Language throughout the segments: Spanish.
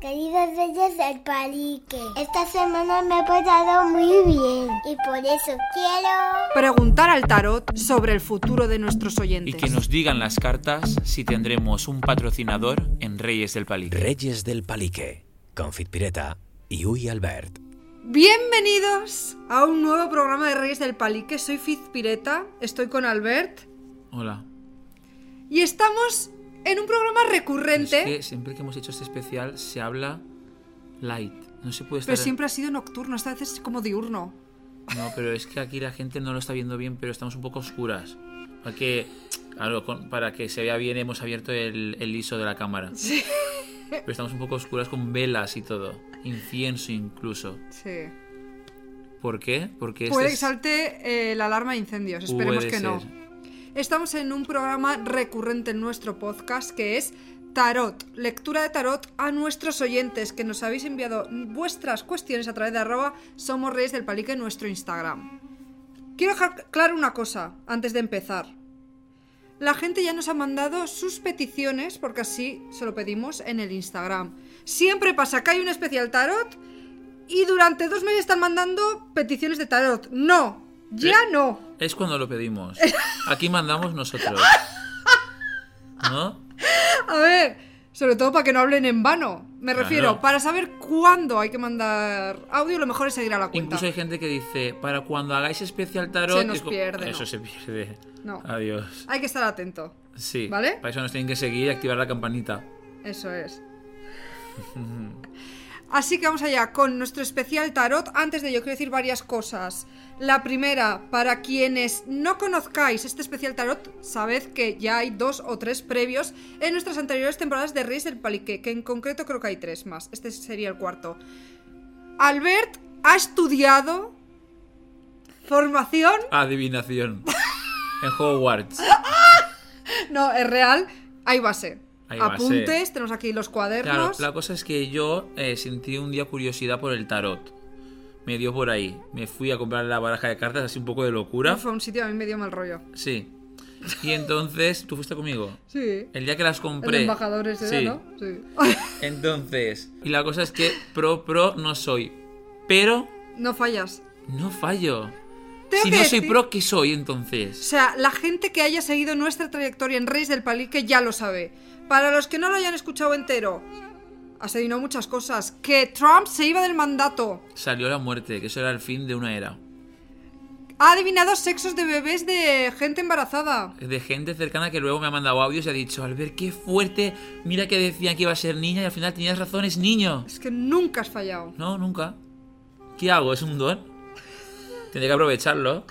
Queridos reyes del palique, esta semana me he portado muy bien y por eso quiero... Preguntar al tarot sobre el futuro de nuestros Y oyentes. que nos digan las cartas si tendremos un patrocinador en Reyes del Palique. Reyes del Palique, con Pireta y Uy Albert. Bienvenidos a un nuevo programa de Reyes del Palique. Soy Fiz Pireta, estoy con Albert Hola. y estamos en un programa recurrente, Es que siempre que hemos hecho este especial se habla light. No se puede estar... pero siempre ha sido nocturno, esta vez es como diurno. No, pero es que aquí la gente no lo está viendo bien, pero estamos un poco oscuras. Para que, claro, para que se vea bien hemos abierto el, el ISO de la cámara. Pero estamos un poco oscuras con velas y todo. Incienso incluso. Sí. ¿Por qué? Porque este Puede que es- salte eh, la alarma de incendios, esperemos Puede que no. Estamos en un programa recurrente en nuestro podcast que es Tarot, lectura de tarot a nuestros oyentes que nos habéis enviado vuestras cuestiones a través de arroba somos reyes del palique en nuestro Instagram. Quiero dejar claro una cosa antes de empezar. La gente ya nos ha mandado sus peticiones porque así se lo pedimos en el Instagram. Siempre pasa que hay un especial tarot y durante dos meses están mandando peticiones de tarot. No, ya Eh. no. Es cuando lo pedimos. Aquí mandamos nosotros. ¿No? A ver, sobre todo para que no hablen en vano. Me Claro. refiero, para saber cuándo hay que mandar audio, lo mejor es seguir a la cuenta. Incluso hay gente que dice, para cuando hagáis especial tarot... Se nos pierde, Eso no. se pierde. No. Adiós. Hay que estar atento. Sí. ¿Vale? Para eso nos tienen que seguir y activar la campanita. Eso es. Así que vamos allá con nuestro especial tarot. Antes de ello, quiero decir varias cosas. La primera, para quienes no conozcáis este especial tarot, sabed que ya hay dos o tres previos en nuestras anteriores temporadas de Reyes del Palique, que en concreto creo que hay tres más. Este sería el cuarto. Albert ha estudiado formación. Adivinación. en Hogwarts. No, es real. Hay base. Base. Apuntes, tenemos aquí los Claro, cuadernos. la cosa es que yo eh, sentí un día curiosidad por el tarot. Me dio por ahí. Me fui a comprar la baraja de cartas, así un poco de locura. Fue un sitio a mí me dio mal rollo. Sí. Y entonces, ¿tú fuiste conmigo? Sí. El día que las El compré. embajador ese, sí. ¿no? Sí. Entonces, y la cosa es que pro pro no soy. Pero no fallas. no fallo. Tengo si no soy decir- pro, ¿qué soy O entonces? sea, la gente que haya seguido nuestra trayectoria en Reyes del Palique ya lo sabe. Para los que no lo hayan escuchado entero, adivinado muchas cosas. Que Trump se iba del mandato. Salió la muerte, que eso era el fin de una era. Ha adivinado sexos de bebés de gente embarazada. De gente cercana que luego me ha mandado audios y ha dicho, Albert, qué fuerte. Mira que decían que iba a ser niña y al final tenías razón, es niño. Es que nunca has fallado. No, nunca. ¿Qué hago? ¿Es un don? Tendré que aprovecharlo.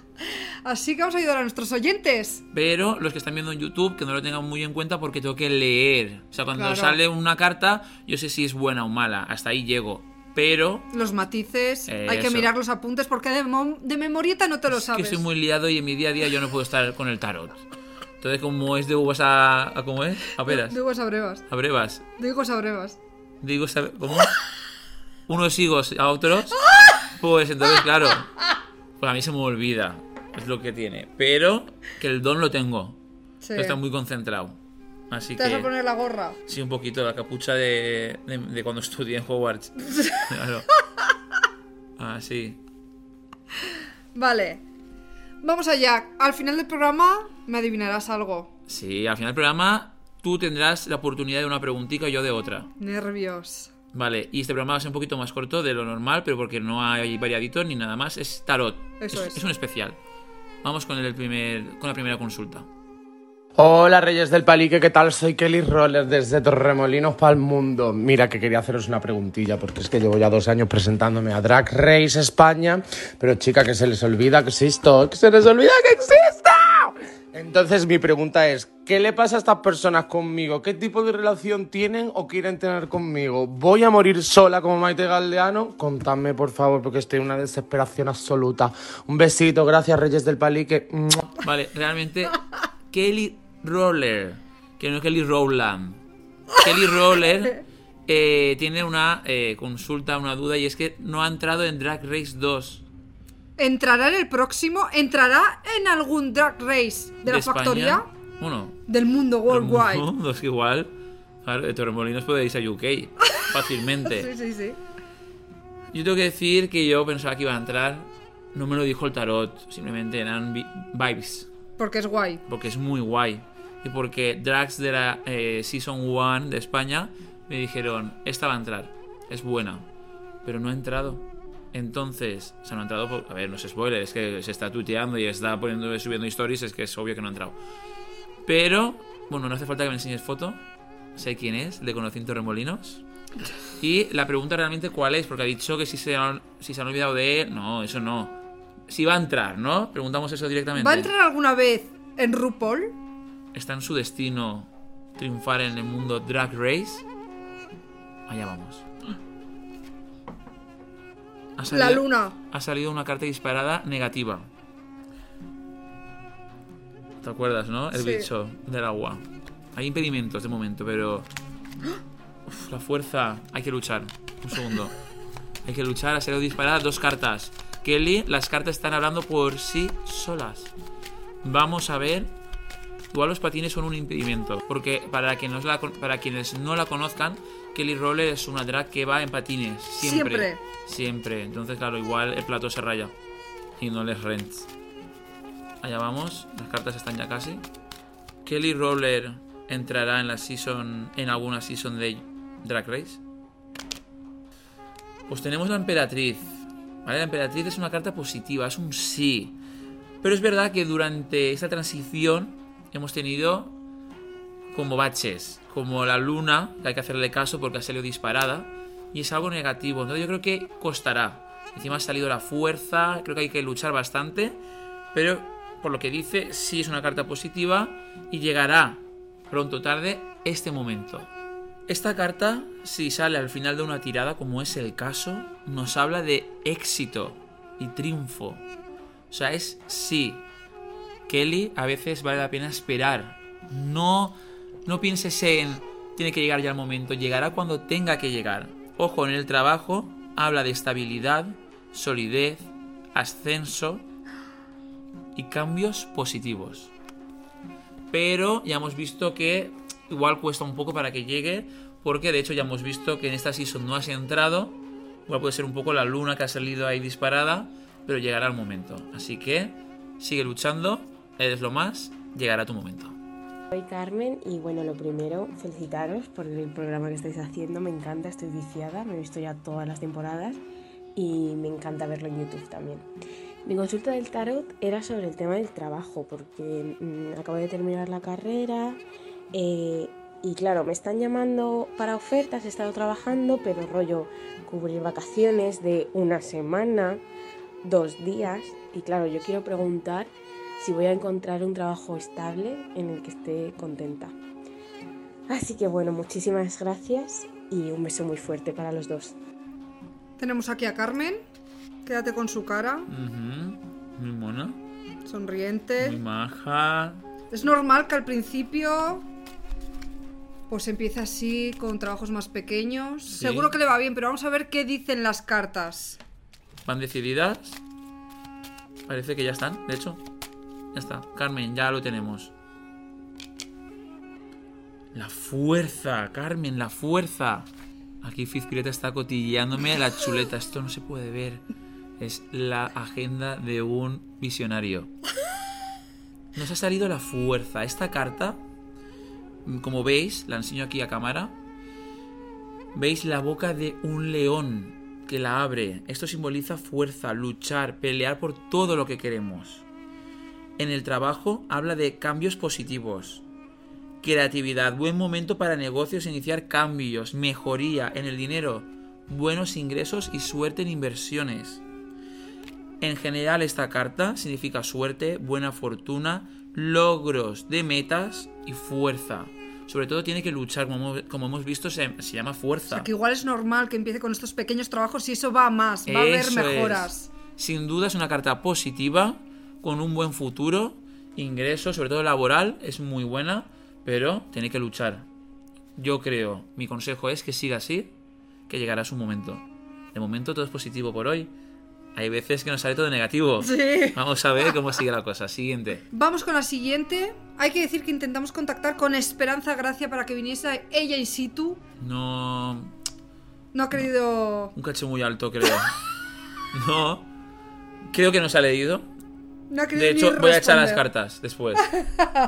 Así que vamos a ayudar a nuestros oyentes. Pero los que están viendo en YouTube, que no lo tengan muy en cuenta porque tengo que leer. O sea, cuando Claro. sale una carta, yo sé si es buena o mala. Hasta ahí llego. Pero Los matices, hay que Eso. mirar los apuntes porque de, de memorieta no te lo es que sabes. soy muy liado y en mi día a día yo no puedo estar con el tarot. Entonces, como es de uvas a... a ¿Cómo es? A peras. De higos a brevas. A brevas. De higos a brevas. Digo, ¿sabe- ¿cómo? Unos higos a otros. Pues entonces, claro. Pues a mí se me olvida. Es lo que tiene. Pero que el don lo tengo. Sí. Está muy concentrado. Así Te vas a que... poner la gorra. Sí, un poquito la capucha de, de, de cuando estudié en Hogwarts. Claro. Ah, sí. Vale. Vamos allá. Al final del programa me adivinarás algo. Sí, al final del programa tú tendrás la oportunidad de una preguntita y yo de otra. Nervios. Vale, y este programa va a ser un poquito más corto de lo normal, pero porque no hay variadito ni nada más. Es tarot. Eso es. es un especial. Vamos con, el primer, con la primera consulta. Hola Reyes del Palique, ¿qué tal? Soy Kelly Roller desde Torremolinos para el mundo. Mira que quería haceros una preguntilla porque es que llevo ya dos años presentándome a Drag Race España, pero chica que se les olvida que existo, que se les olvida que existo. Entonces mi pregunta es, ¿qué le pasa a estas personas conmigo? ¿Qué tipo de relación tienen o quieren tener conmigo? ¿Voy a morir sola como Maite Galdeano? Contadme por favor porque estoy en una desesperación absoluta. Un besito, gracias Reyes del Palique. Vale, realmente Kelly Roller, que no es Kelly Rowland. Kelly Roller eh, tiene una eh, consulta, una duda, y es que no ha entrado en Drag Race 2. ¿Entrará en el próximo? ¿Entrará en algún drag race de, la España. factoría? Bueno, Del mundo worldwide. No, es que igual. Claro, de Torremolinos podéis a UK fácilmente. Sí, sí, sí. Yo tengo que decir que yo pensaba que iba a entrar. No me lo dijo el tarot, simplemente eran vi- vibes. Porque es guay. Porque es muy guay. Y porque Drags de la eh, Season 1 de España me dijeron, esta va a entrar, es buena. Pero no ha entrado. Entonces, o sea, no ha entrado por... A ver, no es spoiler, es que se está tuiteando y está poniendo, subiendo stories, es que es obvio que no ha entrado. Pero, bueno, no hace falta que me enseñes foto. Sé quién es, de Conociendo Remolinos. Y la pregunta realmente cuál es, porque ha dicho que si se han, si se han olvidado de él. No, eso no. Si va a entrar, ¿no? Preguntamos eso directamente. ¿Va a entrar alguna vez en RuPaul? ¿Está en su destino triunfar en el mundo Drag Race? Allá vamos. Ha La luna. Ha salido una carta disparada negativa. ¿Te acuerdas, no? El Sí. bicho del agua. Hay impedimentos de momento, pero. Uf, la fuerza. Hay que luchar. Un segundo. Hay que luchar. Ha salido disparada dos cartas. Kelly, las cartas están hablando por sí solas. Vamos a ver. Igual los patines son un impedimento. Porque para, la con- para quienes no la conozcan, Kelly Roller es una drag que va en patines. Siempre. Siempre. Siempre. Entonces, claro, igual el plato se raya. Y no les rents. Allá vamos. Las cartas están ya casi. Kelly Roller entrará en la season. en alguna season de Drag Race. Pues tenemos la emperatriz. ¿Vale? La emperatriz es una carta positiva, es un sí. Pero es verdad que durante esta transición hemos tenido como baches, como la luna, que hay que hacerle caso porque ha salido disparada, y es algo negativo. Entonces yo creo que costará. Encima ha salido la fuerza, creo que hay que luchar bastante, pero por lo que dice, sí es una carta positiva y llegará pronto o tarde este momento. Esta carta, si sale al final de una tirada, como es el caso, nos habla de éxito y triunfo. O sea, es sí. Kelly, a veces vale la pena esperar. No, no pienses en tiene que llegar ya el momento, llegará cuando tenga que llegar. Ojo, en el trabajo habla de estabilidad, solidez, ascenso y cambios positivos. Pero ya hemos visto que igual cuesta un poco para que llegue, porque de hecho ya hemos visto que en esta season no has entrado. Igual puede ser un poco la luna que ha salido ahí disparada, pero llegará el momento. Así que sigue luchando, eres lo más, llegará tu momento. Soy Carmen y bueno, lo primero, felicitaros por el programa que estáis haciendo, me encanta, estoy viciada, me he visto ya todas las temporadas y me encanta verlo en YouTube también. Mi consulta del tarot era sobre el tema del trabajo, porque mm, acabo de terminar la carrera eh, y claro, me están llamando para ofertas, he estado trabajando, pero rollo cubrir vacaciones de una semana, dos días y claro, yo quiero preguntar si voy a encontrar un trabajo estable en el que esté contenta. Así que bueno, muchísimas gracias y un beso muy fuerte para los dos. Tenemos aquí a Carmen. Quédate con su cara, Muy mona, sonriente. muy maja. Es normal que al principio pues empiece así con trabajos más pequeños. Seguro que le va bien, pero vamos a ver qué dicen las cartas. ¿Van decididas? Parece que ya están, de hecho. Ya está. Carmen, ya lo tenemos. La fuerza, Carmen, la fuerza. Aquí Fizpireta está cotilleándome la chuleta. Esto no se puede ver. Es la agenda de un visionario. Nos ha salido la fuerza. Esta carta, como veis, la enseño aquí a cámara. Veis la boca de un león que la abre. Esto simboliza fuerza, luchar, pelear por todo lo que queremos. En el trabajo habla de cambios positivos. Creatividad, buen momento para negocios, iniciar cambios, mejoría en el dinero, buenos ingresos y suerte en inversiones. En general esta carta significa suerte, buena fortuna, logros de metas y fuerza. Sobre todo tiene que luchar, como, hemos- como hemos visto, se, se llama O fuerza. sea, que igual es normal que empiece con estos pequeños trabajos y eso va a más, va a haber mejoras. es. Sin duda es una carta positiva, con un buen futuro, ingreso, sobre todo laboral, es muy buena, pero tiene que luchar. Yo creo, mi consejo es que siga así, que llegará su momento. De momento todo es positivo por hoy. Hay veces que nos sale todo negativo. Sí. Vamos a ver cómo sigue la cosa. Siguiente. Vamos con la siguiente. Hay que decir que intentamos contactar con Esperanza Gracia para que viniese ella in situ. No. No ha querido. Un cacho muy alto, creo. No. Creo que no se ha leído. No De hecho, voy a echar las cartas después.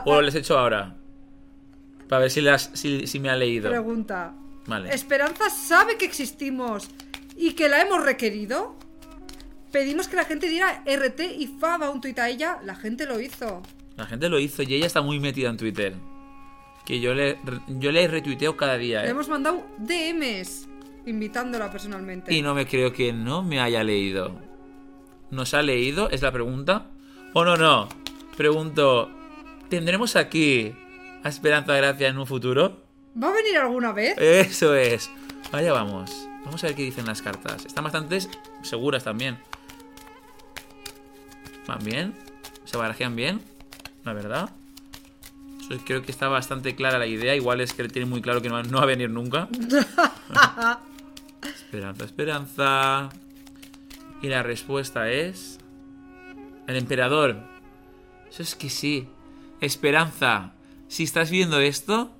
O les echo ahora. Para ver si, las, si, si me ha leído. Pregunta. Vale. ¿Esperanza sabe que existimos y que la hemos requerido? Pedimos que la gente diera RT y fab a un tuit a ella. La gente lo hizo. La gente lo hizo y ella está muy metida en Twitter. Que yo le, yo le retuiteo cada día, Le ¿eh? hemos mandado DMs invitándola personalmente. Y no me creo que no me haya leído. ¿Nos ha leído? Es la pregunta. ¿O no, no? Pregunto, ¿tendremos aquí a Esperanza Gracia en un futuro? ¿Va a venir alguna vez? Eso es. Vaya, vamos. Vamos a ver qué dicen las cartas. Están bastante seguras también. ¿Van bien? ¿Se barajean bien? La verdad. Yo creo que está bastante clara la idea. Igual es que él tiene muy claro que no va, no va a venir nunca. esperanza, esperanza. Y la respuesta es... El emperador. Eso es que sí. Esperanza. Si estás viendo esto,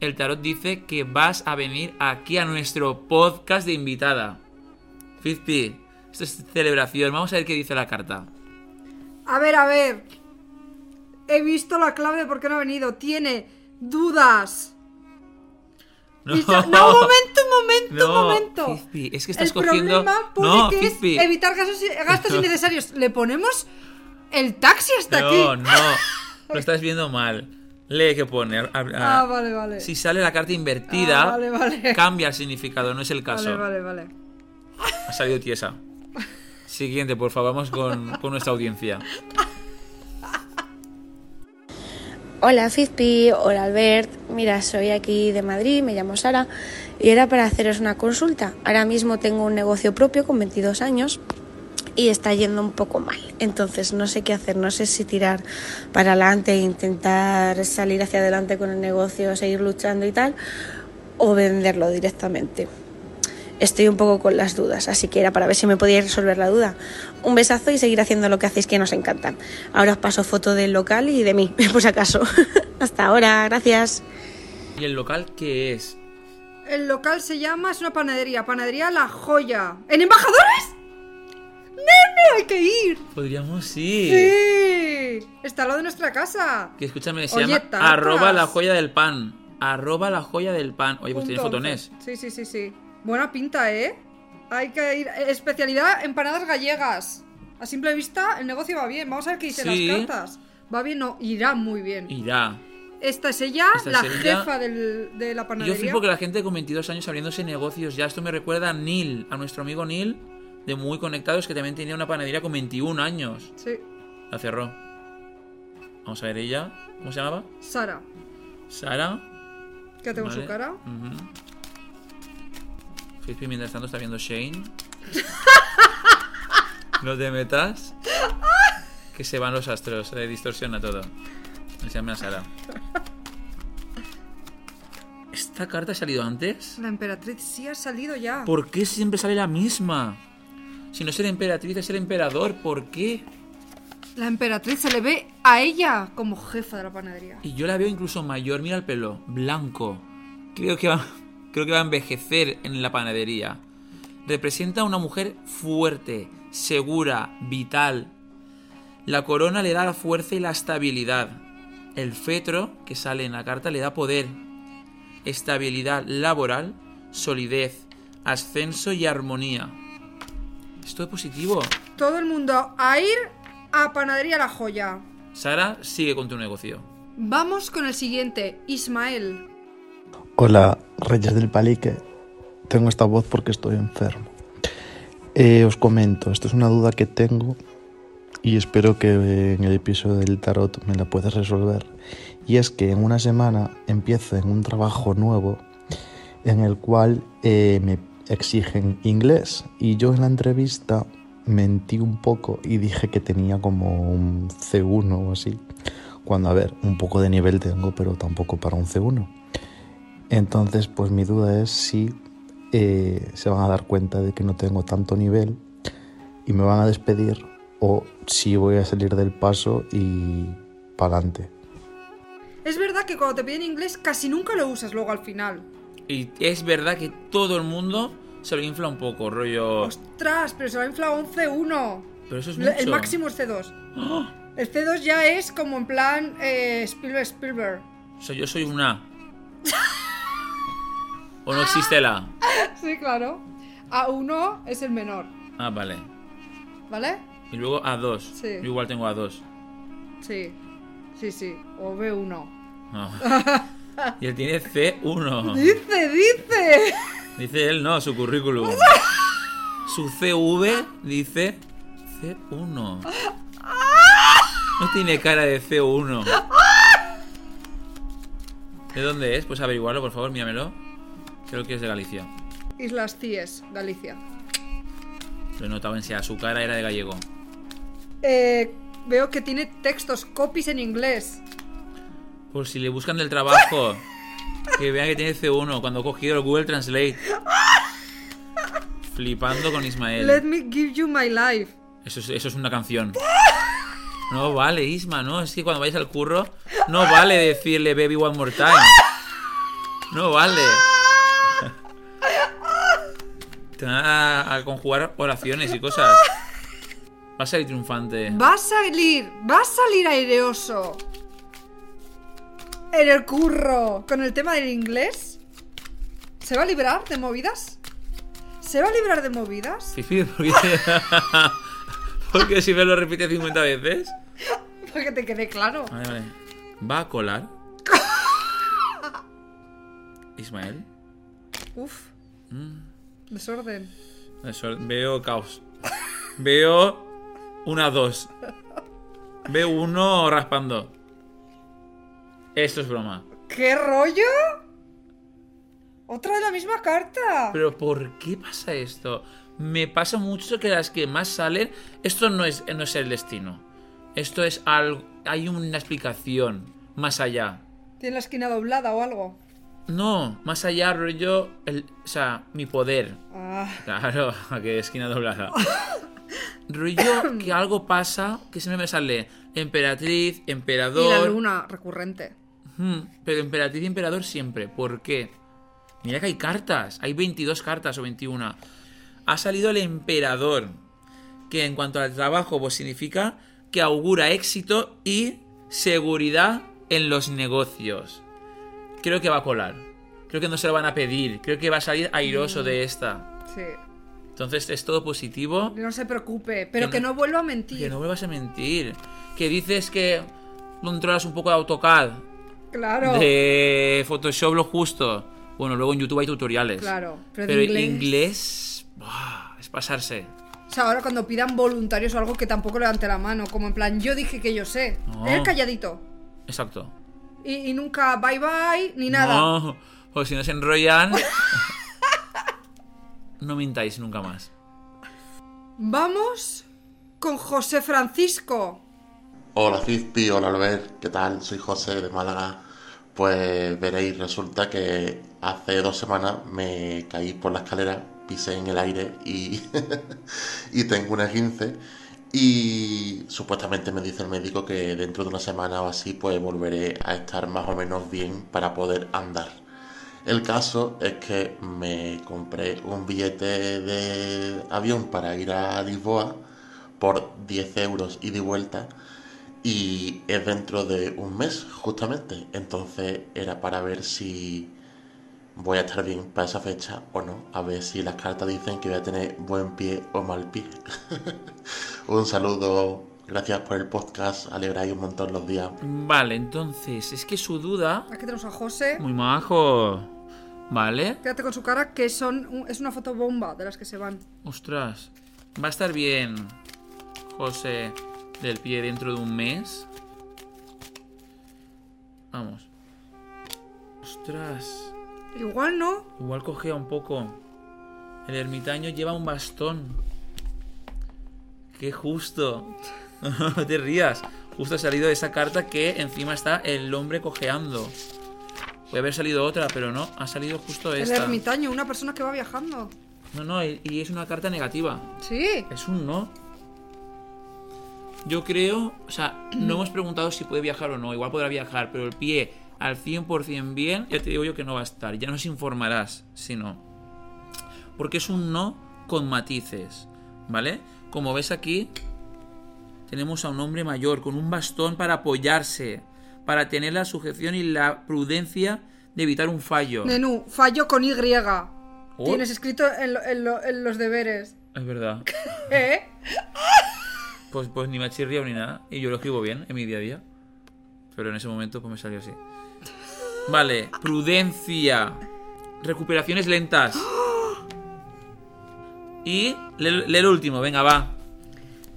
el tarot dice que vas a venir aquí a nuestro podcast de invitada. Fizpi, esto es celebración. Vamos a ver qué dice la carta. A ver, a ver. He visto la clave de por qué no ha venido. Tiene dudas. No, Y no, un momento, momento, No, un momento. Fizpi, es que estás el cogiendo- problema No, que es evitar gastos, gastos innecesarios. Le ponemos el taxi hasta no, aquí. no. Lo estás viendo mal. Lee qué pone. A- a- Ah, vale, vale. Si sale la carta invertida, Ah, vale, vale. cambia el significado, no es el caso. Vale, vale, vale. Ha salido tiesa. Siguiente, por favor, vamos con, con nuestra audiencia. Hola Fizpi, hola Albert, mira, soy aquí de Madrid, me llamo Sara y era para haceros una consulta. Ahora mismo tengo un negocio propio con 22 años y está yendo un poco mal, entonces no sé qué hacer, no sé si tirar para adelante e intentar salir hacia adelante con el negocio, seguir luchando y tal, o venderlo directamente. Estoy un poco con las dudas, así que era para ver si me podíais resolver la duda. Un besazo y seguir haciendo lo que hacéis que nos encanta. Ahora os paso foto del local y de mí, por si acaso. Hasta ahora, gracias. ¿Y el local qué es? El local se llama, es una panadería, panadería La Joya. ¿En Embajadores? ¡Nene, hay que ir! Podríamos ir. ¡Sí! Está al lado de nuestra casa. Que escúchame, se Oye, llama tartas. arroba la joya del pan. Arroba la joya del pan. Oye, pues Punto fotones. once. Sí, sí, sí, sí. Buena pinta, ¿eh? Hay que ir. Especialidad empanadas gallegas. A simple vista, el negocio va bien. Vamos a ver qué dicen Sí. las cartas. Va bien, no, irá muy bien. Irá. Esta es ella, Esta la es ella. jefa del- de la Yo panadería. flipo que la gente con 22 años abriéndose negocios. Ya esto me recuerda a Neil, a nuestro amigo Neil, de Muy Conectados, que también tenía una panadería con 21 años. Sí, La cerró. Vamos a ver ella. ¿Cómo se llamaba? Sara. Sara. ¿Qué tengo Vale. su cara? Fizpi, mientras tanto, está viendo Shane. no te metas. Que se van los astros, se distorsiona todo. Se llama Sara. ¿Esta carta ha salido antes? La emperatriz sí ha salido ya. ¿Por qué siempre sale la misma? Si no es el emperatriz, es el emperador. ¿Por qué? La emperatriz se le ve a ella como jefa de la panadería. Y yo la veo incluso mayor. Mira el pelo, blanco. Creo que va, creo que va a envejecer en la panadería. Representa a una mujer fuerte, segura, vital. La corona le da la fuerza y la estabilidad. El fetro que sale en la carta le da poder, estabilidad laboral, solidez, ascenso y armonía. Esto es positivo. Todo el mundo a ir a Panadería La Joya. Sara, sigue con tu negocio. Vamos con el siguiente, Ismael. Hola, Reyes del Palique. Tengo esta voz porque estoy enfermo. Eh, os comento, esto es una duda que tengo y espero que en el episodio del tarot me la puedas resolver. Y es que en una semana empiezo en un trabajo nuevo en el cual eh, me exigen inglés y yo en la entrevista mentí un poco y dije que tenía como un C1 o así. Cuando, a ver, un poco de nivel tengo, pero tampoco para un C1. Entonces, pues mi duda es si eh, se van a dar cuenta de que no tengo tanto nivel y me van a despedir o si voy a salir del paso y para adelante. Es verdad que cuando te piden inglés casi nunca lo usas luego al final. Y es verdad que todo el mundo se lo infla un poco, rollo. ¡Ostras! Pero se lo ha inflado un C1. Pero eso es Le- mucho. El máximo es C2. ¡Ah! El C2 ya es como en plan eh, Spielberg Spielberg. O sea, yo soy un A. ¿O no existe el A? Sí, claro. A1 es el menor, Ah, vale. ¿vale? Y luego A2. Sí. Yo igual tengo A2. Sí. Sí, sí. O B1. No. Y él tiene C1. Dice, dice. Dice él, no, su currículum. Su CV dice C1. No tiene cara de C1. ¿De dónde es? Pues averiguarlo, por favor, míramelo. Creo que es de Galicia. Islas Cies, Galicia. Lo he notado en sí, su cara era de gallego. Eh, veo que tiene textos, copies en inglés. Por si le buscan del trabajo, que vean que tiene C1 cuando ha cogido el Google Translate. Flipando con Ismael. Let me give you my life. Eso es, eso es una canción. No vale, Isma, no. Es que cuando vayas al curro, no vale decirle baby one more time. No vale. Te van a, a conjugar oraciones y cosas. Va a salir triunfante. Va a salir, va a salir aireoso. En el curro, con el tema del inglés. ¿Se va a librar de movidas? ¿Se va a librar de movidas? Fifi, ¿por qué? Porque si me lo repite 50 veces. Para que te quede claro. Vale, vale. ¿Va a colar? Ismael. Uf, Mm. desorden. Eso, veo caos. Veo una dos. Veo uno raspando. Esto es broma. ¿Qué rollo? Otra de la misma carta. Pero ¿por qué pasa esto? Me pasa mucho que las que más salen, esto no es, no es el destino. Esto es algo, hay una explicación más allá. Tiene la esquina doblada o algo. No, más allá, rollo, el, o sea, mi poder. Ah, Claro, que esquina doblada. rollo que algo pasa, que siempre me sale emperatriz, y emperador. la luna recurrente. Hmm, pero emperatriz y emperador siempre. ¿Por qué? Mira que hay cartas. Hay 22 cartas o 21. Ha salido el emperador. Que en cuanto al trabajo, pues significa que augura éxito y seguridad en los negocios. Creo que va a colar. Creo que no se lo van a pedir. Creo que va a salir airoso de esta. Sí. Entonces es todo positivo. No se preocupe, pero Que que no- no, vuelva a mentir. Que no vuelvas a mentir. Que dices que controlas un poco de AutoCAD. Claro. De Photoshop lo justo. Bueno, luego en YouTube hay tutoriales. Claro, pero Pero, de inglés, inglés... es pasarse. O sea, ahora cuando pidan voluntarios o algo que tampoco levante la mano, como en plan, yo dije que yo sé. No. Él calladito. Exacto. Y, y nunca bye bye ni nada. No, o si no se enrollan. no mintáis nunca más. Vamos con José Francisco. Hola Fizpi, hola Albert, ¿qué tal? Soy José de Málaga. Pues veréis, resulta que hace dos semanas me caí por la escalera, pisé en el aire y, y tengo una 15 y supuestamente me dice el médico que dentro de una semana o así pues volveré a estar más o menos bien para poder andar. El caso es que me compré un billete de avión para ir a Lisboa por 10 euros ida y vuelta y es dentro de un mes justamente entonces era para ver si voy a estar bien para esa fecha o no a ver si las cartas dicen que voy a tener buen pie o mal pie un saludo gracias por el podcast alegráis un montón los días Vale, entonces, es que su duda. Aquí tenemos a José. Muy majo. Vale. Quédate con su cara, que son es una foto bomba de las que se van. Ostras. Va a estar bien, José, del pie dentro de un mes. Vamos. Ostras. Igual no. Igual cogea un poco. El ermitaño lleva un bastón. Qué justo. no te rías. Justo ha salido esa carta que encima está el hombre cojeando. Puede haber salido otra, pero no. Ha salido justo El esta. ermitaño, una persona que va viajando. No, no, y y es una carta negativa. Sí. Es un no. Yo creo, o sea, no hemos preguntado si puede viajar o no. Igual podrá viajar, pero el pie al 100% bien, ya te digo yo que no va a estar. Ya nos informarás si no. Porque es un no con matices, ¿vale? Como ves aquí, tenemos a un hombre mayor con un bastón para apoyarse, para tener la sujeción y la prudencia de evitar un fallo. Nenú, fallo con Y. Oh. Tienes escrito en, lo- en lo- en los deberes. Es verdad. ¿Eh? Pues, pues ni me chirriado ni nada. Y yo lo escribo bien en mi día a día. Pero en ese momento pues me salió así. Vale, prudencia. Recuperaciones lentas. Y lee, lee el último, venga, va.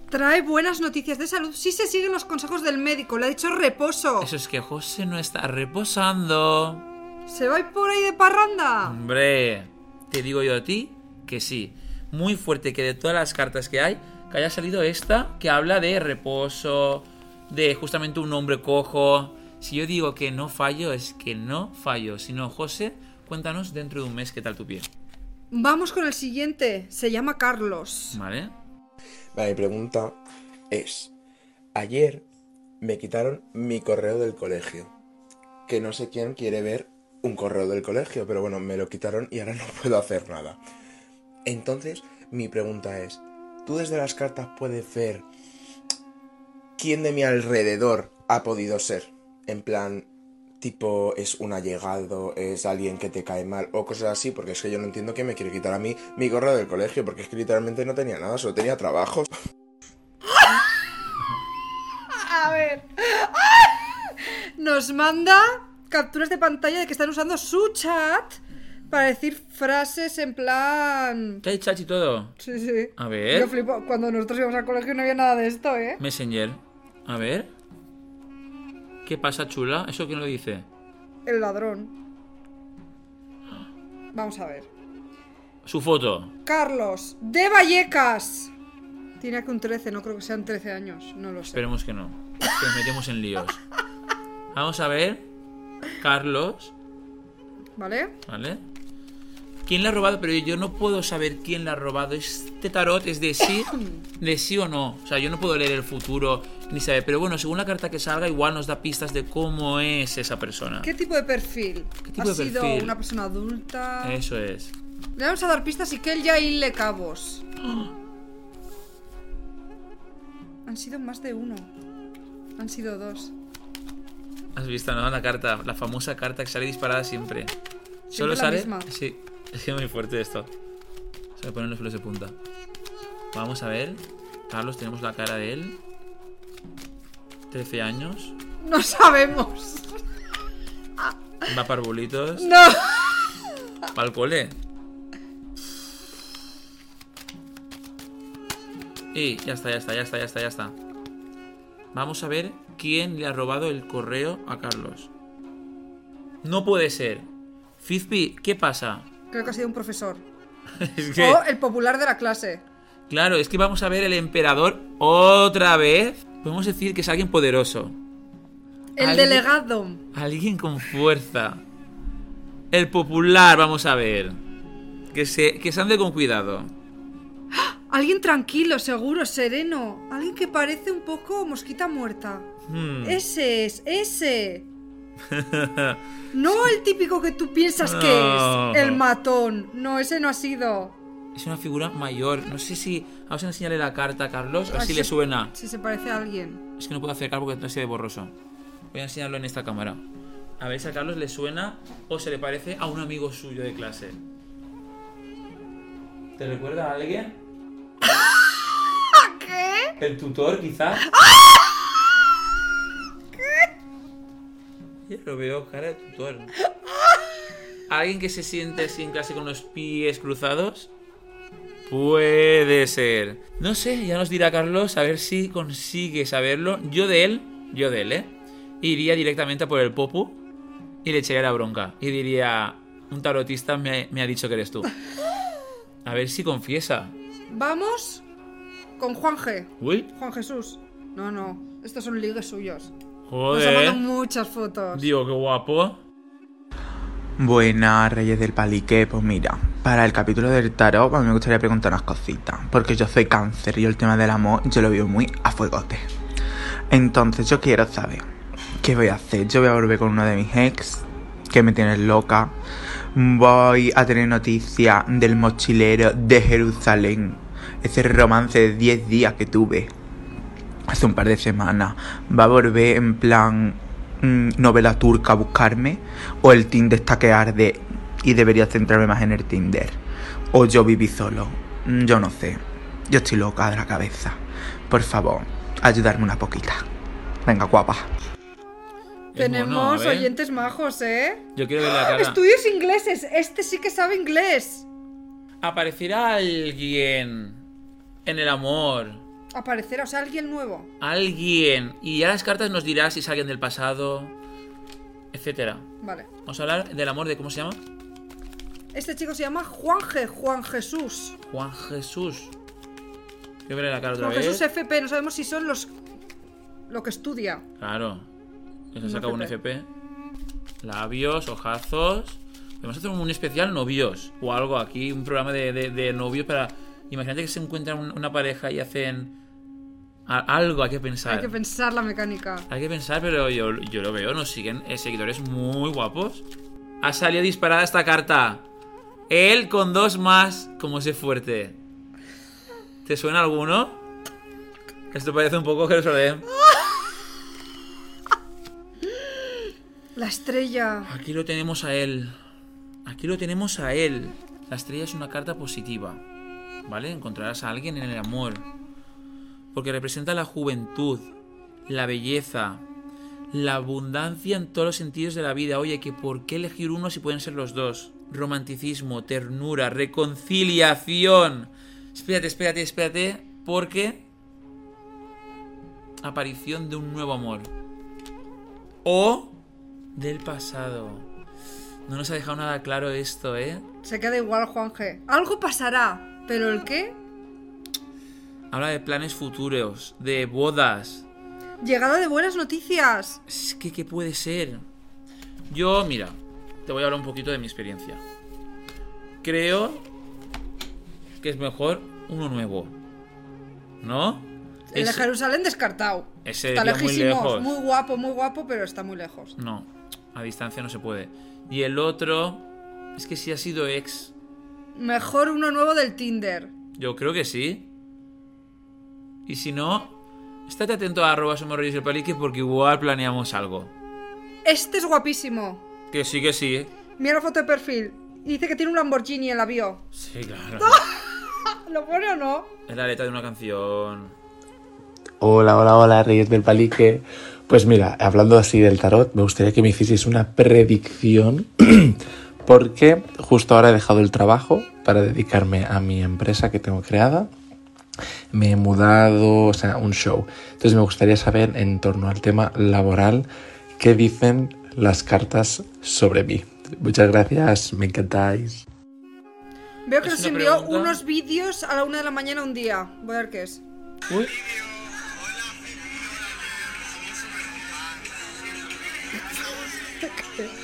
Trae buenas noticias de salud si se siguen los consejos del médico. Le ha dicho reposo. Eso es que José no está reposando. ¿Se va a ir por ahí de parranda? Hombre, te digo yo a ti que sí. Muy fuerte que de todas las cartas que hay, que haya salido esta que habla de reposo, de justamente un hombre cojo. Si yo digo que no fallo, es que no fallo. Si no, José, cuéntanos dentro de un mes qué tal tu pie. Vamos con el siguiente. Se llama Carlos. ¿Vale? Mi pregunta es, ayer me quitaron mi correo del colegio, que no sé quién quiere ver un correo del colegio, pero bueno, me lo quitaron y ahora no puedo hacer nada. Entonces, mi pregunta es, ¿tú desde las cartas puedes ver quién de mi alrededor ha podido ser? En plan, tipo, es un allegado, es alguien que te cae mal o cosas así, porque es que yo no entiendo que me quiere quitar a mí mi correo del colegio, porque es que literalmente no tenía nada, solo tenía trabajos. A ver. Nos manda capturas de pantalla de que están usando su chat para decir frases en plan. ¿Qué hay chachi todo? Sí, sí. A ver. Yo flipo. Cuando nosotros íbamos al colegio no había nada de esto, ¿eh? Messenger. A ver. ¿Qué pasa, chula? ¿Eso quién lo dice? El ladrón. Vamos a ver. Su foto. Carlos, de Vallecas. Tiene aquí un 13, no creo que sean 13 años. No lo sé. Esperemos que no. Que nos metemos en líos. Vamos a ver. Carlos. ¿Vale? ¿Vale? ¿Quién le ha robado? Pero yo no puedo saber quién le ha robado. Este tarot es de sí, de sí o no. O sea, yo no puedo leer el futuro ni. Pero bueno, según la carta que salga, igual nos da pistas de cómo es esa persona. ¿Qué tipo de perfil? tipo ¿Ha de sido perfil? una persona adulta? Eso es. Le vamos a dar pistas y que él ya hile cabos. Han sido más de uno. Han sido dos. ¿Has visto, no? La carta, la famosa carta que sale disparada siempre. ¿Solo la sale? misma. Sí. Es que es muy fuerte esto. Se me ponen los pelos de punta. Vamos a ver. Carlos, tenemos la cara de él. 13 años. No sabemos. Va para arbolitos. No. Para el cole. Y ya está, ya está, ya está, ya está, ya está. Vamos a ver quién le ha robado el correo a Carlos. No puede ser. Fizpi, ¿qué pasa? Creo que ha sido un profesor. Es que, O el popular de la clase. claro, es que vamos a ver el emperador otra vez. Podemos decir que es alguien poderoso. El Alguien- delegado. Alguien con fuerza. El popular, vamos a ver. Que se, que se ande con cuidado. Alguien tranquilo, seguro, sereno. Alguien que parece un poco mosquita muerta. Hmm. Ese es, ese. No el típico que tú piensas que No. es. El matón. No, ese no ha sido. Es una figura mayor. No sé si. Vamos a enseñarle la carta a Carlos, a ver Ay, si le suena. Si se parece a alguien. Es que no puedo acercar porque no se ve borroso. Voy a enseñarlo en esta cámara. A ver si a Carlos le suena o se le parece a un amigo suyo de clase. ¿Te recuerda a alguien? ¿Qué? ¿El tutor, quizás? Yo lo veo cara de tutor. ¿Alguien que se siente así en clase con los pies cruzados? Puede ser. No sé, ya nos dirá Carlos a ver si consigue saberlo. Yo de él, yo de él, ¿eh? Iría directamente a por el Popu y le echaría la bronca. Y diría, un tarotista me, me ha dicho que eres tú. A ver si confiesa. Vamos con Juan G. Uy, Juan Jesús. No, no. Estos son ligues suyos. Nos ha joder. mandado muchas fotos. Digo, qué guapo. Buenas, Reyes del Palique. Pues mira, para el capítulo del tarot, a mí me gustaría preguntar unas cositas. Porque yo soy cáncer y el tema del amor yo lo veo muy a fuegote. Entonces, yo quiero saber qué voy a hacer. Yo voy a volver con uno de mis ex, que me tiene loca. Voy a tener noticia del mochilero de Jerusalén. Ese romance de 10 días que tuve hace un par de semanas. Va a volver en plan mm, novela turca buscarme. O el Tinder está que arde y debería centrarme más en el Tinder. O yo viví solo. Mm, Yo no sé. Yo estoy loca de la cabeza. Por favor, ayudarme una poquita. Venga, guapa. Tenemos mono, ver. oyentes majos, ¿eh? Yo quiero ver la cara. Estudios ingleses. Este sí que sabe inglés. Aparecerá alguien en el amor. Aparecerá, o sea, alguien nuevo. Alguien. Y ya las cartas nos dirá si es alguien del pasado, etcétera. Vale. Vamos a hablar del amor de cómo se llama. Este chico se llama Juanje, Juan Jesús. Juan Jesús. Quiero verle la cara otra Juan vez. Jesús FP, no sabemos si son los. lo que estudia. Claro. Que se saca un FP. Labios, ojazos. Podemos hacer un especial novios. O algo aquí, un programa de, de- de novios para. Imagínate que se encuentran un- una pareja y hacen. a- algo hay que pensar. Hay que pensar la mecánica. Hay que pensar, pero yo, yo lo veo, nos siguen eh, seguidores muy guapos. Ha salido disparada esta carta. Él con dos más, como ese fuerte. ¿Te suena alguno? Esto parece un poco Jerusalén. La estrella. Aquí lo tenemos a él. Aquí lo tenemos a él. La estrella es una carta positiva. ¿Vale? Encontrarás a alguien en el amor. Porque representa la juventud, la belleza, la abundancia en todos los sentidos de la vida. Oye, que ¿por qué elegir uno si pueden ser los dos? Romanticismo, ternura, reconciliación. Espérate, espérate, espérate. Porque... Aparición de un nuevo amor. O del pasado. No nos ha dejado nada claro esto, ¿eh? Se queda igual, Juanje. Algo pasará, pero ¿el qué? Habla de planes futuros, de bodas. Llegada de buenas noticias. Es que, ¿qué puede ser? Yo, mira, te voy a hablar un poquito de mi experiencia. Creo que es mejor uno nuevo. ¿No? El de Ese- Jerusalén descartado. ese está decía muy lejísimos. lejos. Muy guapo, muy guapo, pero está muy lejos. No, a distancia no se puede. Y el otro, es que si ha sido ex, Mejor uno nuevo del Tinder. yo creo que sí. Y si no, estate atento a arroba somos reyes del palique porque igual planeamos algo. Este es guapísimo. Que sí, que sí. Mira la foto de perfil. Y dice que tiene un Lamborghini en la bio. Sí, claro. ¿Lo pone o no? Es la letra de una canción. Hola, hola, hola, Reyes del Palique. Pues mira, hablando así del tarot, me gustaría que me hicieseis una predicción, porque justo ahora he dejado el trabajo para dedicarme a mi empresa que tengo creada. Me he mudado, o sea, un show. Entonces me gustaría saber en torno al tema laboral qué dicen las cartas sobre mí. Muchas gracias, me encantáis. Veo que nos envió pregunta. unos vídeos a la una de la mañana un día. Voy a ver qué es. Uy.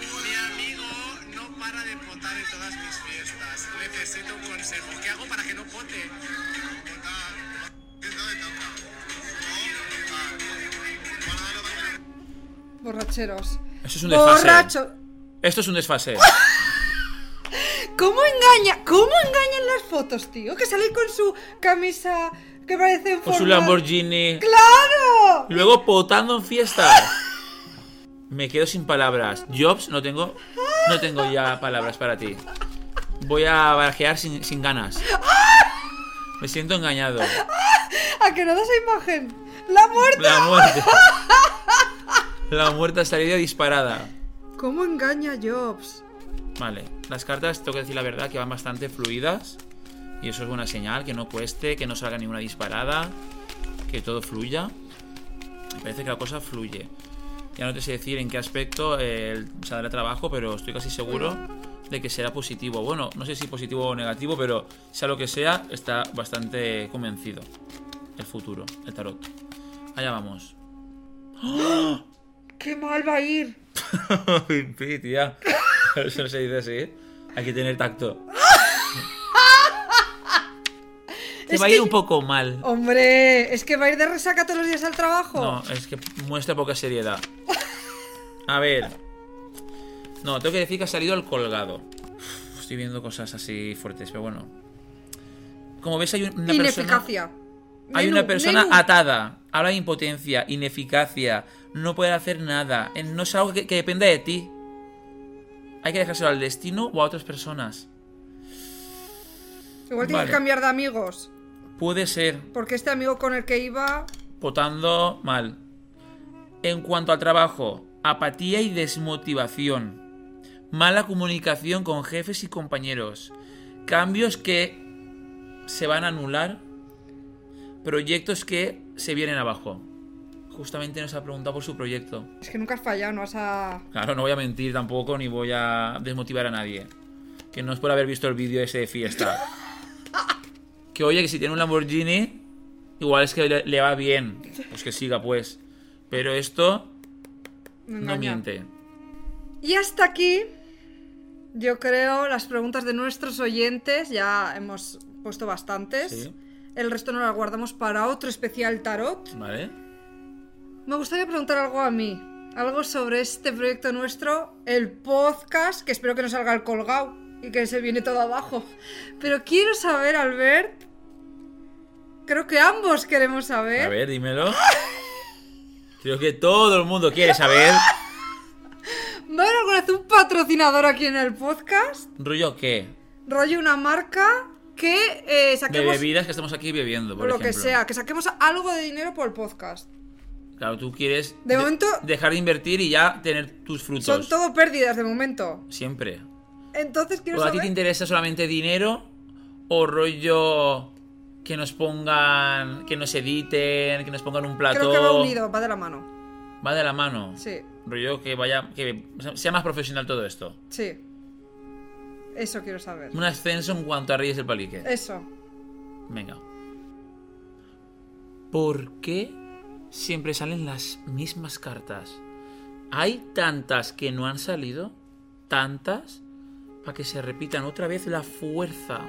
Borracheros. Eso es un desfase. Borracho. Esto es un desfase. ¿Cómo engaña? ¿Cómo engañan las fotos, tío? Que sale con su camisa que parece Con su Lamborghini. ¡Claro! Luego potando en fiestas. Me quedo sin palabras. Jobs, no tengo. No tengo ya palabras para ti. Voy a barajear sin, sin ganas. Me siento engañado. ¿A que no da esa imagen? ¡La muerte! La muerte. La muerte ha salido disparada. ¿Cómo engaña Jobs? Vale, las cartas, tengo que decir la verdad, que van bastante fluidas. Y eso es buena señal, que no cueste, que no salga ninguna disparada, que todo fluya. Me parece que la cosa fluye. Ya no te sé decir en qué aspecto eh, saldrá trabajo, pero estoy casi seguro de que será positivo. Bueno, no sé si positivo o negativo, pero sea lo que sea, está bastante convencido. El futuro, el tarot. Allá vamos. ¡Qué mal va a ir! Pimpi, tía. Eso no se dice así. Hay que tener tacto. Te Es va a ir un poco mal. Hombre, es que va a ir de resaca todos los días al trabajo. No, es que muestra poca seriedad. A ver. No, tengo que decir que ha salido el colgado. Uf, Estoy viendo cosas así fuertes, pero bueno. Como ves, hay un- una persona. Ineficacia. Hay Menú, una persona menú. atada. Habla de impotencia, ineficacia. No puede hacer nada. No es algo que, que dependa de ti. Hay que dejárselo al destino o a otras personas. Igual tienes Vale. que cambiar de amigos. Puede ser. Porque este amigo con el que iba. Votando mal. En cuanto al trabajo, apatía y desmotivación. Mala comunicación con jefes y compañeros. Cambios que se van a anular. Proyectos que se vienen abajo. Justamente nos ha preguntado por su proyecto. Es que nunca has fallado, no vas a. Claro, no voy a mentir tampoco ni voy a desmotivar a nadie. Que no es por haber visto el vídeo ese de fiesta. Que oye, que si tiene un Lamborghini, igual es que le, le va bien. Pues que siga, pues. Pero esto no miente. Y hasta aquí, yo creo, las preguntas de nuestros oyentes. Ya hemos puesto bastantes. Sí. El resto nos las guardamos para otro especial tarot. ¿Vale? Me gustaría preguntar algo a mí. Algo sobre este proyecto nuestro, el podcast, que espero que no salga el colgado y que se viene todo abajo. Pero quiero saber, Albert. Creo que ambos queremos saber. A ver, dímelo. Creo que todo el mundo quiere saber. ¿Va a haber alguna vez un patrocinador aquí en el podcast? ¿Rollo qué? Rollo una marca que eh, De saquemos. bebidas que estamos aquí bebiendo, por lo que sea, que saquemos algo de dinero por el podcast. Claro, tú quieres De momento- dejar de invertir y ya tener tus frutos. Son todo pérdidas de momento. Siempre. Entonces quiero ¿O a ti te saber. interesa solamente dinero? ¿O rollo que nos pongan, que nos editen, que nos pongan un plató? Creo que va unido, va de la mano. Va de la mano. Sí, Rollo que vaya, que sea más profesional todo esto. sí. Eso quiero saber. Un ascenso en cuanto a Reyes del Palique. Eso. Venga. ¿Por qué siempre salen las mismas cartas? Hay tantas que no han salido, tantas, para que se repitan otra vez la fuerza.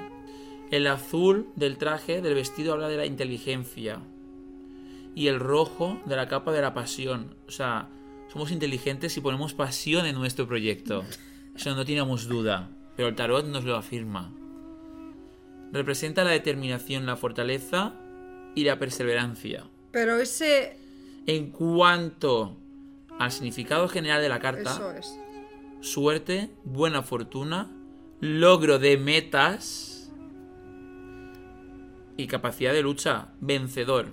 El azul del traje, del vestido, habla de la inteligencia. Y el rojo de la capa de la pasión. O sea, somos inteligentes y ponemos pasión en nuestro proyecto. Eso no teníamos duda. Pero el tarot nos lo afirma. Representa la determinación, la fortaleza y la perseverancia. Pero ese. En cuanto al significado general de la carta, Eso es. suerte, buena fortuna, logro de metas y capacidad de lucha, vencedor.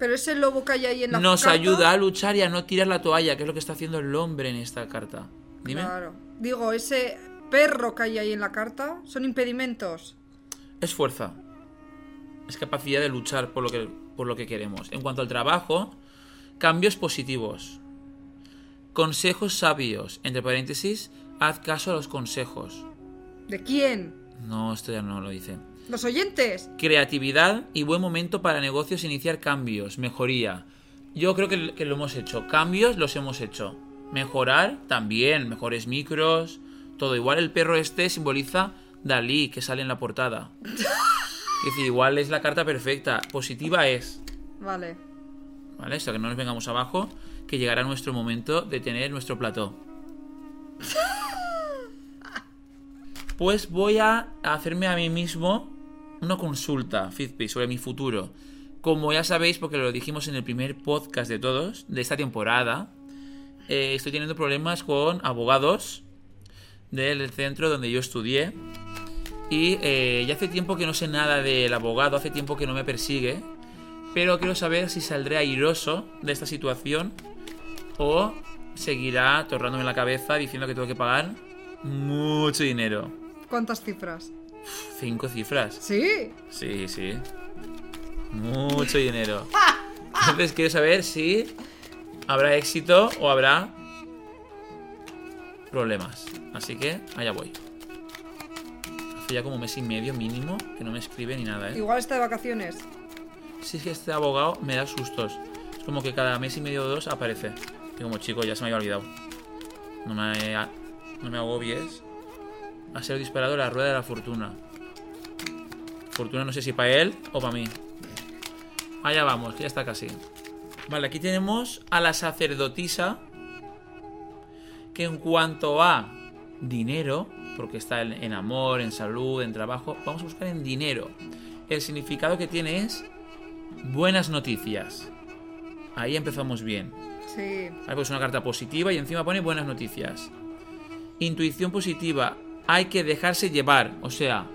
Pero ese lobo que hay ahí en la Nos carta- ayuda a luchar y a no tirar la toalla, que es lo que está haciendo el hombre en esta carta. Dime. Claro. Digo, ese perro que hay ahí en la carta son impedimentos. Es fuerza. Es capacidad de luchar por lo que, por lo que queremos. En cuanto al trabajo, cambios positivos. Consejos sabios. Entre paréntesis, haz caso a los consejos. ¿De quién? No, esto ya no lo dice. Los oyentes. Creatividad y buen momento para negocios iniciar cambios, mejoría. Yo creo que, que lo hemos hecho. Cambios los hemos hecho. Mejorar también, mejores micros, todo. Igual el perro este simboliza Dalí, que sale en la portada. Es decir, igual es la carta perfecta. Positiva es, Vale. ¿vale? Sea, que no nos vengamos abajo, que llegará nuestro momento de tener nuestro plató. Pues voy a hacerme a mí mismo una consulta, Fitpi, sobre mi futuro. Como ya sabéis, porque lo dijimos en el primer podcast de todos, de esta temporada, eh, estoy teniendo problemas con abogados del centro donde yo estudié. Y eh, ya hace tiempo que no sé nada del abogado, hace tiempo que no me persigue. Pero quiero saber si saldré airoso de esta situación o seguirá torrándome la cabeza diciendo que tengo que pagar mucho dinero. ¿Cuántas cifras? Cinco cifras. Sí. Sí, sí. Mucho dinero. Entonces quiero saber si habrá éxito o habrá problemas. Así que allá voy. Hace ya como un mes y medio mínimo que no me escribe ni nada, ¿eh? Igual está de vacaciones. Si es que este abogado me da sustos. Es como que cada mes y medio o dos aparece. Que como chico ya se me había olvidado. No me, no me agobies. A ser disparado la rueda de la fortuna. Fortuna no sé si para él o para mí. Allá vamos, que ya está casi. Vale, aquí tenemos a la sacerdotisa que en cuanto a dinero, porque está en, amor, en salud, en trabajo, vamos a buscar en dinero. El significado que tiene es buenas noticias. Ahí empezamos bien. Sí. Ahí pues una carta positiva y encima pone buenas noticias. Intuición positiva. Hay que dejarse llevar. O sea,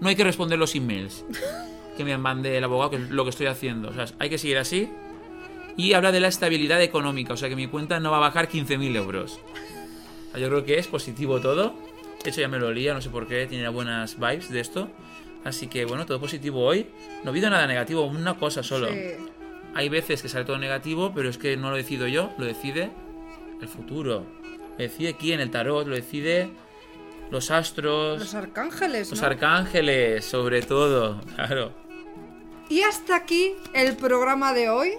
no hay que responder los emails que me mande el abogado, que es lo que estoy haciendo. O sea, hay que seguir así. Y habla de la estabilidad económica. O sea, que mi cuenta no va a bajar 15.000 euros. Yo creo que es positivo todo. De hecho, ya me lo olía, no sé por qué. Tiene buenas vibes de esto. Así que bueno, todo positivo hoy. No ha habido nada negativo, una cosa solo. Sí. Hay veces que sale todo negativo, pero es que no lo decido yo, lo decide el futuro. Lo decide quién, el tarot, lo decide los astros, Los arcángeles, los ¿no? arcángeles, sobre todo, claro. Y hasta aquí el programa de hoy.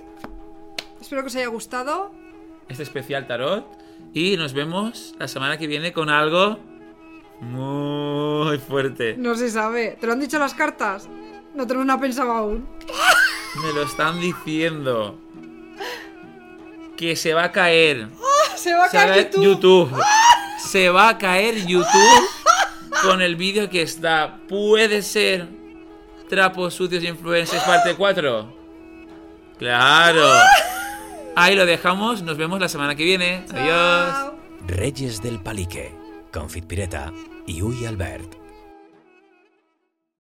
Espero que os haya gustado. Este especial tarot. Y nos vemos la semana que viene con algo muy fuerte. No se sabe. ¿Te lo han dicho las cartas? No tenemos nada pensado aún. Me lo están diciendo. Que se va a caer. Se va a Se caer YouTube. YouTube. Se va a caer YouTube con el vídeo que está. Puede ser Trapos sucios influencers parte 4. Claro. Ahí lo dejamos. Nos vemos la semana que viene. Adiós. Reyes del Palique, con Fitpireta y Uy Albert.